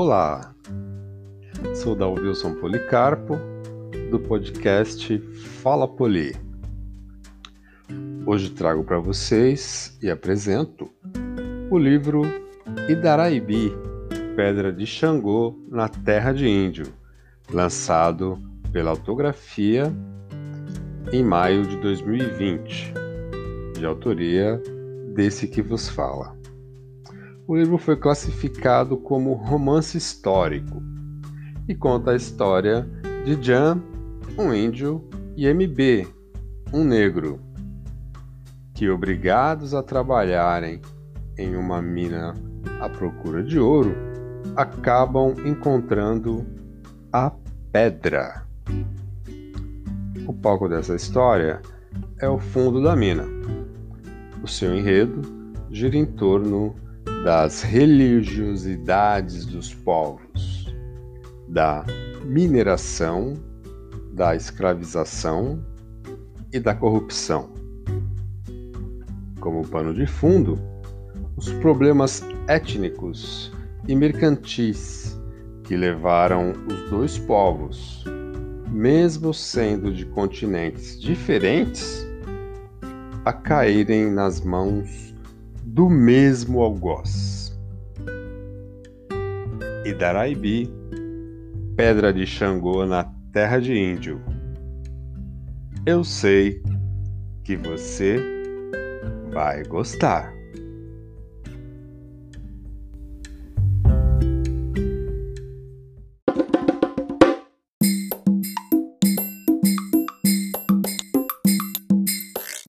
Olá, sou da Wilson Policarpo, do podcast Fala Poli. Hoje trago para vocês e apresento o livro Idaraibi, Pedra de Xangô na Terra de Índio, lançado pela autografia em maio de 2020, de autoria desse que vos fala. O livro foi classificado como romance histórico e conta a história de Jan, um índio, e MB, um negro, que, obrigados a trabalharem em uma mina à procura de ouro, acabam encontrando a pedra. O palco dessa história é o fundo da mina. O seu enredo gira em torno das religiosidades dos povos, da mineração, da escravização e da corrupção. Como pano de fundo, os problemas étnicos e mercantis que levaram os dois povos, mesmo sendo de continentes diferentes, a caírem nas mãos do mesmo algoz. Idaraibi, pedra de Xangô na terra de Índio. Eu sei que você vai gostar.